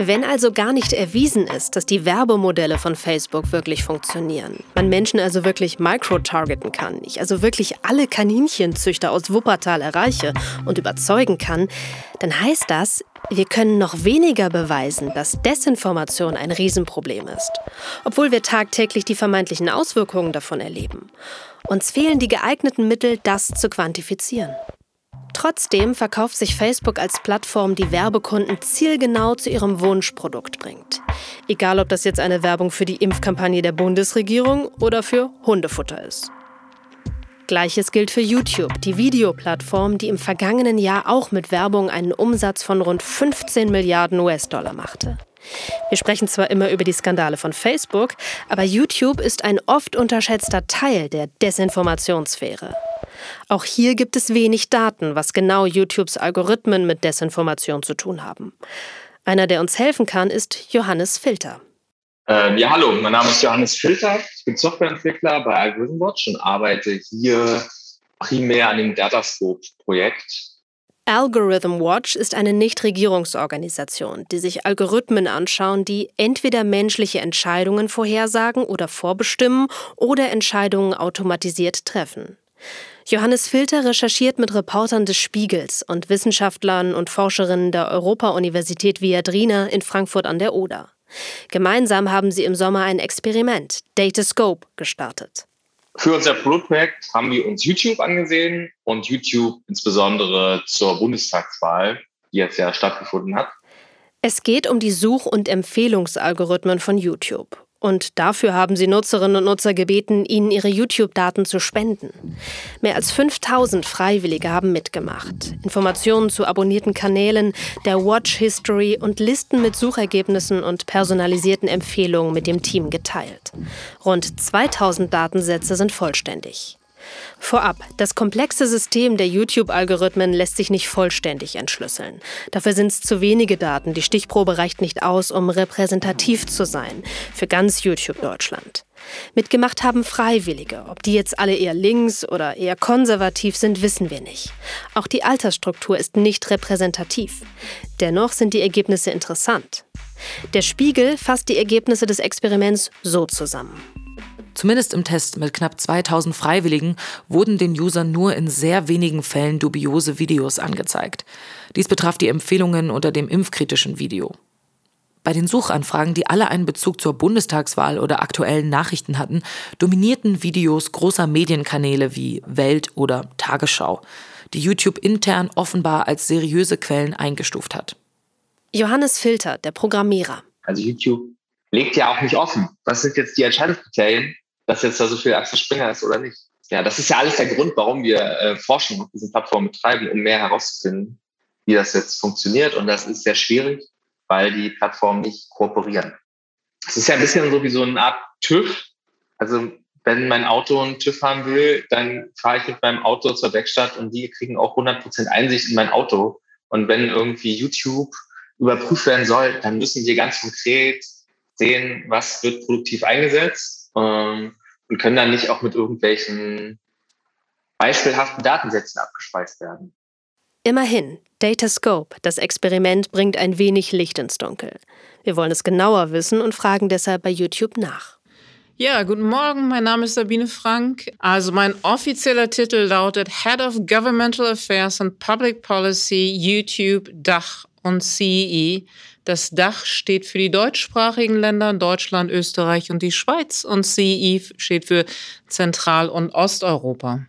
Wenn also gar nicht erwiesen ist, dass die Werbemodelle von Facebook wirklich funktionieren, man Menschen also wirklich micro-targeten kann, ich also wirklich alle Kaninchenzüchter aus Wuppertal erreiche und überzeugen kann, dann heißt das, wir können noch weniger beweisen, dass Desinformation ein Riesenproblem ist, obwohl wir tagtäglich die vermeintlichen Auswirkungen davon erleben. Uns fehlen die geeigneten Mittel, das zu quantifizieren. Trotzdem verkauft sich Facebook als Plattform, die Werbekunden zielgenau zu ihrem Wunschprodukt bringt. Egal, ob das jetzt eine Werbung für die Impfkampagne der Bundesregierung oder für Hundefutter ist. Gleiches gilt für YouTube, die Videoplattform, die im vergangenen Jahr auch mit Werbung einen Umsatz von rund 15 Milliarden US-Dollar machte. Wir sprechen zwar immer über die Skandale von Facebook, aber YouTube ist ein oft unterschätzter Teil der Desinformationssphäre. Auch hier gibt es wenig Daten, was genau YouTubes Algorithmen mit Desinformation zu tun haben. Einer, der uns helfen kann, ist Johannes Filter. Ähm, ja, hallo, mein Name ist Johannes Filter. Ich bin Softwareentwickler bei Algorithm Watch und arbeite hier primär an dem Datascope-Projekt. Algorithm Watch ist eine Nichtregierungsorganisation, die sich Algorithmen anschauen, die entweder menschliche Entscheidungen vorhersagen oder vorbestimmen oder Entscheidungen automatisiert treffen. Johannes Filter recherchiert mit Reportern des Spiegels und Wissenschaftlern und Forscherinnen der Europa-Universität Viadrina in Frankfurt an der Oder. Gemeinsam haben sie im Sommer ein Experiment, Datascope, gestartet. Für unser Pilotprojekt haben wir uns YouTube angesehen und YouTube insbesondere zur Bundestagswahl, die jetzt ja stattgefunden hat. Es geht um die Such- und Empfehlungsalgorithmen von YouTube. Und dafür haben sie Nutzerinnen und Nutzer gebeten, ihnen ihre YouTube-Daten zu spenden. Mehr als 5000 Freiwillige haben mitgemacht. Informationen zu abonnierten Kanälen, der Watch History und Listen mit Suchergebnissen und personalisierten Empfehlungen mit dem Team geteilt. Rund 2000 Datensätze sind vollständig. Vorab, das komplexe System der YouTube-Algorithmen lässt sich nicht vollständig entschlüsseln. Dafür sind es zu wenige Daten. Die Stichprobe reicht nicht aus, um repräsentativ zu sein für ganz YouTube Deutschland. Mitgemacht haben Freiwillige. Ob die jetzt alle eher links oder eher konservativ sind, wissen wir nicht. Auch die Altersstruktur ist nicht repräsentativ. Dennoch sind die Ergebnisse interessant. Der Spiegel fasst die Ergebnisse des Experiments so zusammen. Zumindest im Test mit knapp 2000 Freiwilligen wurden den Usern nur in sehr wenigen Fällen dubiose Videos angezeigt. Dies betraf die Empfehlungen unter dem impfkritischen Video. Bei den Suchanfragen, die alle einen Bezug zur Bundestagswahl oder aktuellen Nachrichten hatten, dominierten Videos großer Medienkanäle wie Welt oder Tagesschau, die YouTube intern offenbar als seriöse Quellen eingestuft hat. Johannes Filter, der Programmierer. Also YouTube legt ja auch nicht offen. Was sind jetzt die Entscheidungskriterien? Dass jetzt da so viel Axel Springer ist oder nicht. Ja, das ist ja alles der Grund, warum wir äh, Forschung auf diesen Plattformen betreiben, um mehr herauszufinden, wie das jetzt funktioniert. Und das ist sehr schwierig, weil die Plattformen nicht kooperieren. Es ist ja ein bisschen so wie so eine Art TÜV. Also wenn mein Auto einen TÜV haben will, dann fahre ich mit meinem Auto zur Werkstatt und die kriegen auch 100% Einsicht in mein Auto Und wenn irgendwie YouTube überprüft werden soll, dann müssen wir ganz konkret sehen, was wird produktiv eingesetzt ähm, und können dann nicht auch mit irgendwelchen beispielhaften Datensätzen abgespeist werden. Immerhin, Datascope, das Experiment bringt ein wenig Licht ins Dunkel. Wir wollen es genauer wissen und fragen deshalb bei YouTube nach. Ja, guten Morgen, mein Name ist Sabine Frank. Also mein offizieller Titel lautet Head of Governmental Affairs and Public Policy YouTube Dach und CEE. Das Dach steht für die deutschsprachigen Länder Deutschland, Österreich und die Schweiz und CEE steht für Zentral- und Osteuropa.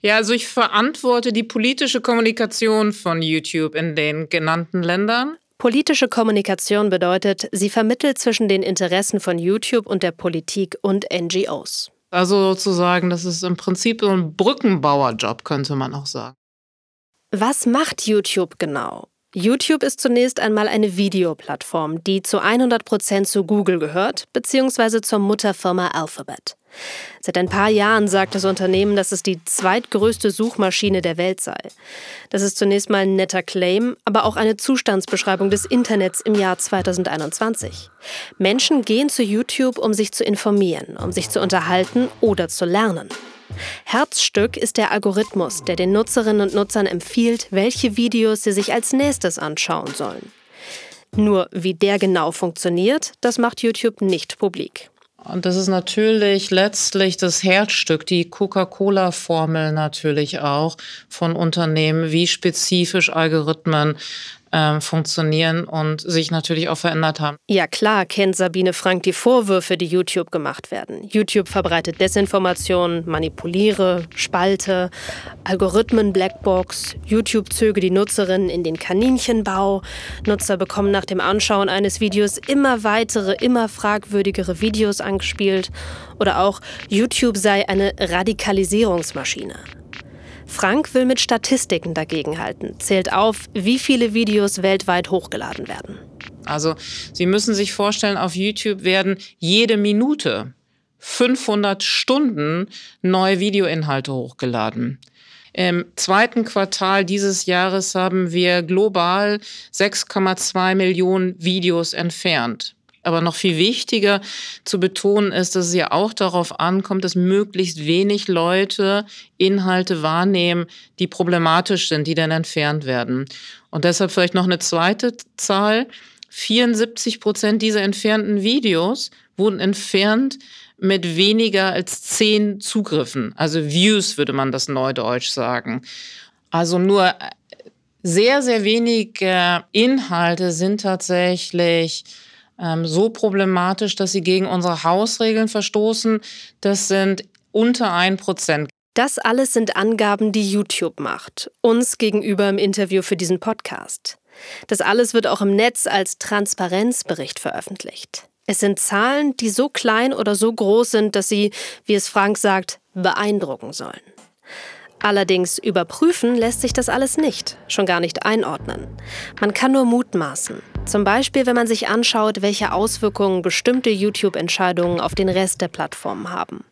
Ja, also ich verantworte die politische Kommunikation von YouTube in den genannten Ländern. Politische Kommunikation bedeutet, sie vermittelt zwischen den Interessen von YouTube und der Politik und NGOs. Also sozusagen, das ist im Prinzip so ein Brückenbauerjob, könnte man auch sagen. Was macht YouTube genau? YouTube ist zunächst einmal eine Videoplattform, die zu 100 Prozent zu Google gehört, beziehungsweise zur Mutterfirma Alphabet. Seit ein paar Jahren sagt das Unternehmen, dass es die zweitgrößte Suchmaschine der Welt sei. Das ist zunächst mal ein netter Claim, aber auch eine Zustandsbeschreibung des Internets im Jahr 2021. Menschen gehen zu YouTube, um sich zu informieren, um sich zu unterhalten oder zu lernen. Herzstück ist der Algorithmus, der den Nutzerinnen und Nutzern empfiehlt, welche Videos sie sich als nächstes anschauen sollen. Nur wie der genau funktioniert, das macht YouTube nicht publik. Und das ist natürlich letztlich das Herzstück, die Coca-Cola-Formel natürlich auch von Unternehmen, wie spezifisch Algorithmen äh, funktionieren und sich natürlich auch verändert haben. Ja klar kennt Sabine Frank die Vorwürfe, die YouTube gemacht werden. YouTube verbreitet Desinformation, manipuliere, spalte, Algorithmen Blackbox, YouTube zöge die Nutzerinnen in den Kaninchenbau, Nutzer bekommen nach dem Anschauen eines Videos immer weitere, immer fragwürdigere Videos angespielt oder auch YouTube sei eine Radikalisierungsmaschine. Frank will mit Statistiken dagegenhalten, zählt auf, wie viele Videos weltweit hochgeladen werden. Also Sie müssen sich vorstellen, auf YouTube werden jede Minute 500 Stunden neue Videoinhalte hochgeladen. Im zweiten Quartal dieses Jahres haben wir global 6,2 Millionen Videos entfernt. Aber noch viel wichtiger zu betonen ist, dass es ja auch darauf ankommt, dass möglichst wenig Leute Inhalte wahrnehmen, die problematisch sind, die dann entfernt werden. Und deshalb vielleicht noch eine zweite Zahl. 74 Prozent dieser entfernten Videos wurden entfernt mit weniger als zehn Zugriffen. Also Views würde man das neudeutsch sagen. Also nur sehr, sehr wenige Inhalte sind tatsächlich ähm, so problematisch, dass sie gegen unsere Hausregeln verstoßen. Das sind unter ein Prozent. Das alles sind Angaben, die YouTube macht, uns gegenüber im Interview für diesen Podcast. Das alles wird auch im Netz als Transparenzbericht veröffentlicht. Es sind Zahlen, die so klein oder so groß sind, dass sie, wie es Frank sagt, beeindrucken sollen. Allerdings überprüfen lässt sich das alles nicht, schon gar nicht einordnen. Man kann nur mutmaßen. Zum Beispiel, wenn man sich anschaut, welche Auswirkungen bestimmte YouTube-Entscheidungen auf den Rest der Plattformen haben.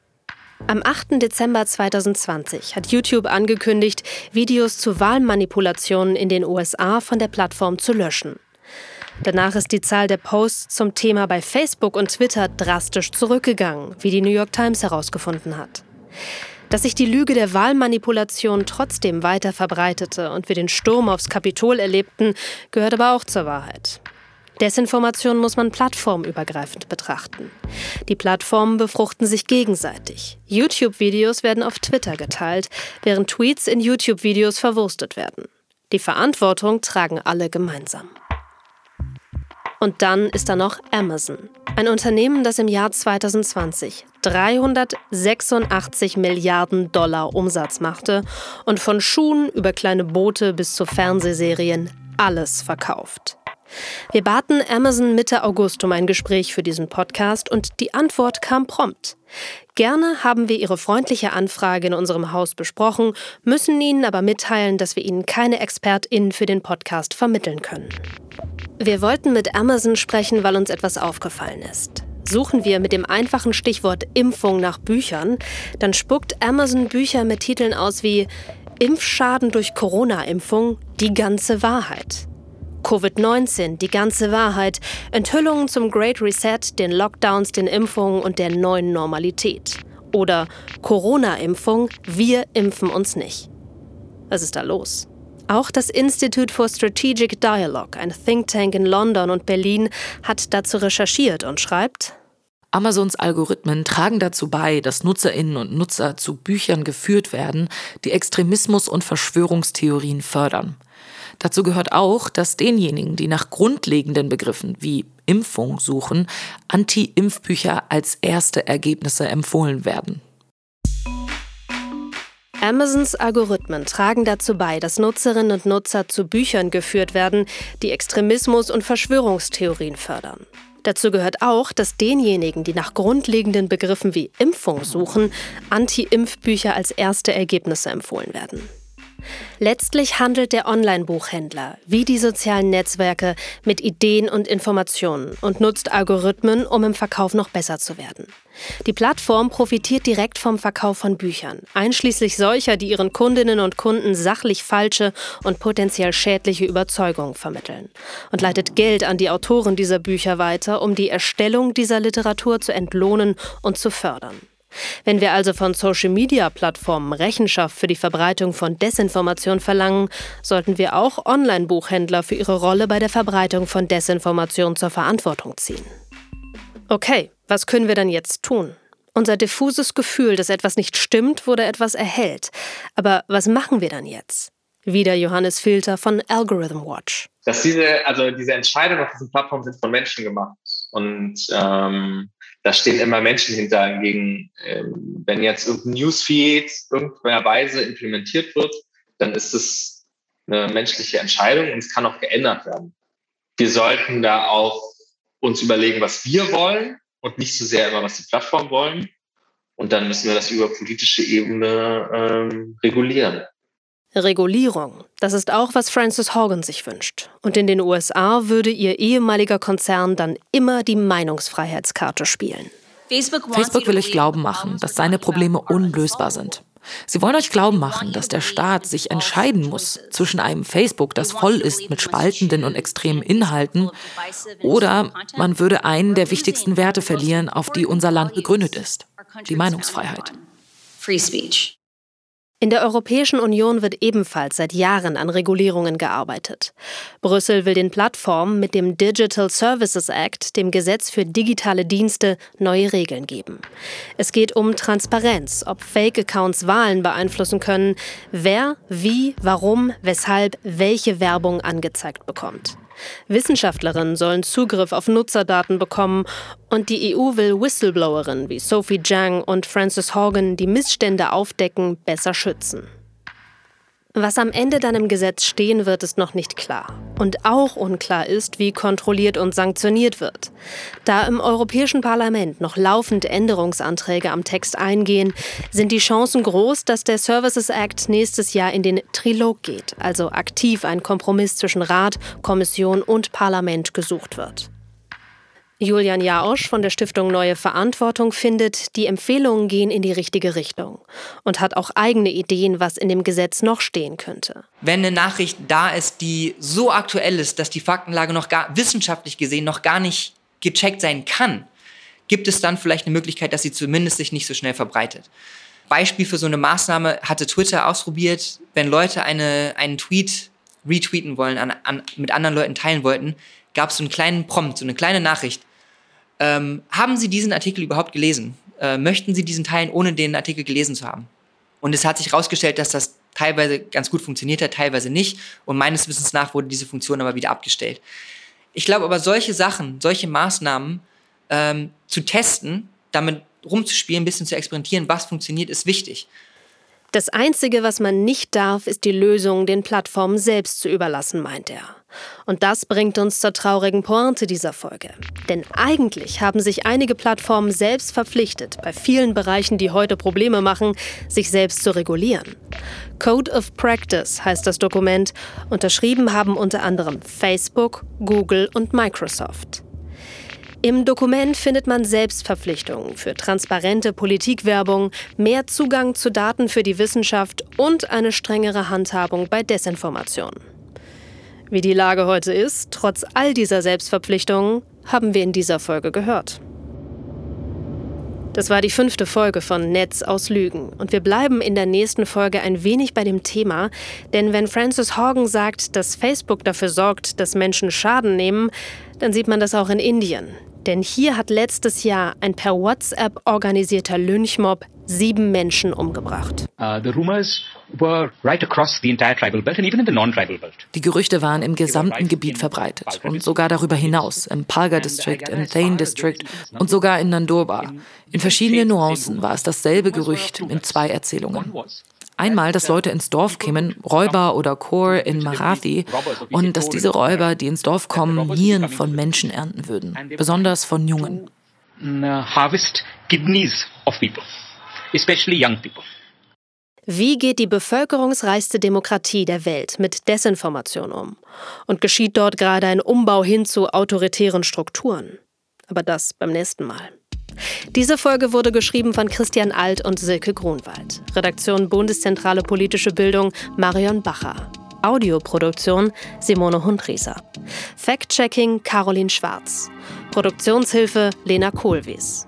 Am 8. Dezember 2020 hat YouTube angekündigt, Videos zu Wahlmanipulationen in den USA von der Plattform zu löschen. Danach ist die Zahl der Posts zum Thema bei Facebook und Twitter drastisch zurückgegangen, wie die New York Times herausgefunden hat. Dass sich die Lüge der Wahlmanipulation trotzdem weiter verbreitete und wir den Sturm aufs Kapitol erlebten, gehört aber auch zur Wahrheit. Desinformation muss man plattformübergreifend betrachten. Die Plattformen befruchten sich gegenseitig. YouTube-Videos werden auf Twitter geteilt, während Tweets in YouTube-Videos verwurstet werden. Die Verantwortung tragen alle gemeinsam. Und dann ist da noch Amazon, ein Unternehmen, das im Jahr 2020 386 Milliarden Dollar Umsatz machte und von Schuhen über kleine Boote bis zu Fernsehserien alles verkauft. Wir baten Amazon Mitte August um ein Gespräch für diesen Podcast und die Antwort kam prompt. Gerne haben wir Ihre freundliche Anfrage in unserem Haus besprochen, müssen Ihnen aber mitteilen, dass wir Ihnen keine ExpertInnen für den Podcast vermitteln können. Wir wollten mit Amazon sprechen, weil uns etwas aufgefallen ist. Suchen wir mit dem einfachen Stichwort Impfung nach Büchern, dann spuckt Amazon Bücher mit Titeln aus wie Impfschaden durch Corona-Impfung die ganze Wahrheit. Covid-19, die ganze Wahrheit, Enthüllungen zum Great Reset, den Lockdowns, den Impfungen und der neuen Normalität. Oder Corona-Impfung, wir impfen uns nicht. Was ist da los? Auch das Institute for Strategic Dialogue, ein Think Tank in London und Berlin, hat dazu recherchiert und schreibt, Amazons Algorithmen tragen dazu bei, dass Nutzerinnen und Nutzer zu Büchern geführt werden, die Extremismus und Verschwörungstheorien fördern. Dazu gehört auch, dass denjenigen, die nach grundlegenden Begriffen wie Impfung suchen, Anti-Impfbücher als erste Ergebnisse empfohlen werden. Amazons Algorithmen tragen dazu bei, dass Nutzerinnen und Nutzer zu Büchern geführt werden, die Extremismus und Verschwörungstheorien fördern. Dazu gehört auch, dass denjenigen, die nach grundlegenden Begriffen wie Impfung suchen, Anti-Impfbücher als erste Ergebnisse empfohlen werden. Letztlich handelt der Online-Buchhändler, wie die sozialen Netzwerke, mit Ideen und Informationen und nutzt Algorithmen, um im Verkauf noch besser zu werden. Die Plattform profitiert direkt vom Verkauf von Büchern, einschließlich solcher, die ihren Kundinnen und Kunden sachlich falsche und potenziell schädliche Überzeugungen vermitteln und leitet Geld an die Autoren dieser Bücher weiter, um die Erstellung dieser Literatur zu entlohnen und zu fördern. Wenn wir also von Social-Media-Plattformen Rechenschaft für die Verbreitung von Desinformation verlangen, sollten wir auch Online-Buchhändler für ihre Rolle bei der Verbreitung von Desinformation zur Verantwortung ziehen. Okay, was können wir dann jetzt tun? Unser diffuses Gefühl, dass etwas nicht stimmt, wurde etwas erhellt. Aber was machen wir dann jetzt? Wieder Johannes Filter von Algorithm Watch. Dass diese, also diese Entscheidungen auf diesen Plattformen sind von Menschen gemacht. Und ähm, da stehen immer Menschen hinter. Hingegen, ähm, wenn jetzt irgendein Newsfeed irgendeiner Weise implementiert wird, dann ist es eine menschliche Entscheidung und es kann auch geändert werden. Wir sollten da auch uns überlegen, was wir wollen und nicht so sehr immer, was die Plattform wollen. Und dann müssen wir das über politische Ebene ähm, regulieren. Regulierung. Das ist auch, was Frances Hogan sich wünscht. Und in den USA würde ihr ehemaliger Konzern dann immer die Meinungsfreiheitskarte spielen. Facebook will euch glauben machen, dass seine Probleme unlösbar sind. Sie wollen euch glauben machen, dass der Staat sich entscheiden muss zwischen einem Facebook, das voll ist mit spaltenden und extremen Inhalten, oder man würde einen der wichtigsten Werte verlieren, auf die unser Land gegründet ist, die Meinungsfreiheit. Free speech. In der Europäischen Union wird ebenfalls seit Jahren an Regulierungen gearbeitet. Brüssel will den Plattformen mit dem Digital Services Act, dem Gesetz für digitale Dienste, neue Regeln geben. Es geht um Transparenz, ob Fake-Accounts Wahlen beeinflussen können, wer, wie, warum, weshalb welche Werbung angezeigt bekommt. Wissenschaftlerinnen sollen Zugriff auf Nutzerdaten bekommen und die EU will Whistleblowerinnen wie Sophie Zhang und Frances Hogan, die Missstände aufdecken, besser schützen. Was am Ende dann im Gesetz stehen wird, ist noch nicht klar. Und auch unklar ist, wie kontrolliert und sanktioniert wird. Da im Europäischen Parlament noch laufend Änderungsanträge am Text eingehen, sind die Chancen groß, dass der Services Act nächstes Jahr in den Trilog geht, also aktiv ein Kompromiss zwischen Rat, Kommission und Parlament gesucht wird. Julian Jaosch von der Stiftung Neue Verantwortung findet, die Empfehlungen gehen in die richtige Richtung und hat auch eigene Ideen, was in dem Gesetz noch stehen könnte. Wenn eine Nachricht da ist, die so aktuell ist, dass die Faktenlage noch gar wissenschaftlich gesehen noch gar nicht gecheckt sein kann, gibt es dann vielleicht eine Möglichkeit, dass sie zumindest sich nicht so schnell verbreitet. Beispiel für so eine Maßnahme hatte Twitter ausprobiert, wenn Leute eine, einen Tweet retweeten wollen, an, an, mit anderen Leuten teilen wollten, gab es so einen kleinen Prompt, so eine kleine Nachricht. Ähm, haben Sie diesen Artikel überhaupt gelesen? Äh, möchten Sie diesen teilen, ohne den Artikel gelesen zu haben? Und es hat sich herausgestellt, dass das teilweise ganz gut funktioniert hat, teilweise nicht. Und meines Wissens nach wurde diese Funktion aber wieder abgestellt. Ich glaube aber, solche Sachen, solche Maßnahmen ähm, zu testen, damit rumzuspielen, ein bisschen zu experimentieren, was funktioniert, ist wichtig. Das Einzige, was man nicht darf, ist die Lösung den Plattformen selbst zu überlassen, meint er. Und das bringt uns zur traurigen Pointe dieser Folge. Denn eigentlich haben sich einige Plattformen selbst verpflichtet, bei vielen Bereichen, die heute Probleme machen, sich selbst zu regulieren. Code of Practice heißt das Dokument. Unterschrieben haben unter anderem Facebook, Google und Microsoft. Im Dokument findet man Selbstverpflichtungen für transparente Politikwerbung, mehr Zugang zu Daten für die Wissenschaft und eine strengere Handhabung bei Desinformation. Wie die Lage heute ist, trotz all dieser Selbstverpflichtungen, haben wir in dieser Folge gehört. Das war die fünfte Folge von Netz aus Lügen. Und wir bleiben in der nächsten Folge ein wenig bei dem Thema. Denn wenn Francis Horgan sagt, dass Facebook dafür sorgt, dass Menschen Schaden nehmen, dann sieht man das auch in Indien. Denn hier hat letztes Jahr ein per WhatsApp organisierter Lynchmob sieben Menschen umgebracht. Uh, die Gerüchte waren im gesamten Gebiet verbreitet und sogar darüber hinaus, im Palga District, im Thane District und sogar in Nandurbar. In verschiedenen Nuancen war es dasselbe Gerücht in zwei Erzählungen. Einmal, dass Leute ins Dorf kämen, Räuber oder Chor in Marathi, und dass diese Räuber, die ins Dorf kommen, Nieren von Menschen ernten würden, besonders von Jungen. Harvest kidneys of people, especially young people. Wie geht die bevölkerungsreichste Demokratie der Welt mit Desinformation um? Und geschieht dort gerade ein Umbau hin zu autoritären Strukturen? Aber das beim nächsten Mal. Diese Folge wurde geschrieben von Christian Alt und Silke Grunwald. Redaktion Bundeszentrale Politische Bildung Marion Bacher. Audioproduktion Simone Hundrieser. Fact-Checking Caroline Schwarz. Produktionshilfe Lena Kohlwies.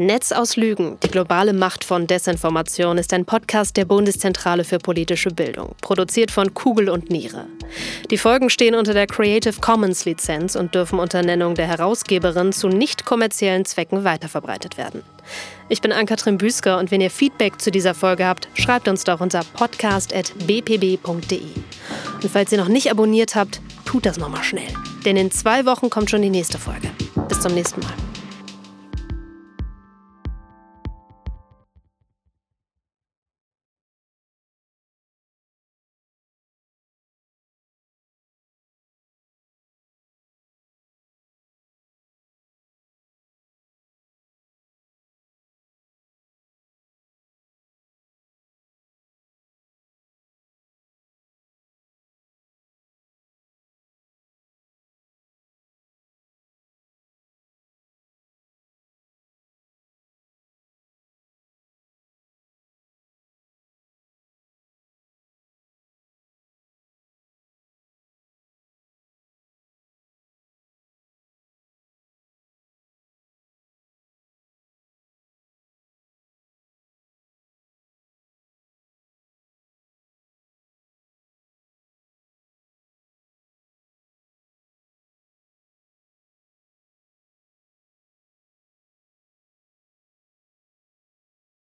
Netz aus Lügen, die globale Macht von Desinformation ist ein Podcast der Bundeszentrale für politische Bildung, produziert von Kugel und Niere. Die Folgen stehen unter der Creative Commons Lizenz und dürfen unter Nennung der Herausgeberin zu nicht kommerziellen Zwecken weiterverbreitet werden. Ich bin Ann-Kathrin Büsker und wenn ihr Feedback zu dieser Folge habt, schreibt uns doch unter podcast.bpb.de. Und falls ihr noch nicht abonniert habt, tut das nochmal schnell. Denn in zwei Wochen kommt schon die nächste Folge. Bis zum nächsten Mal.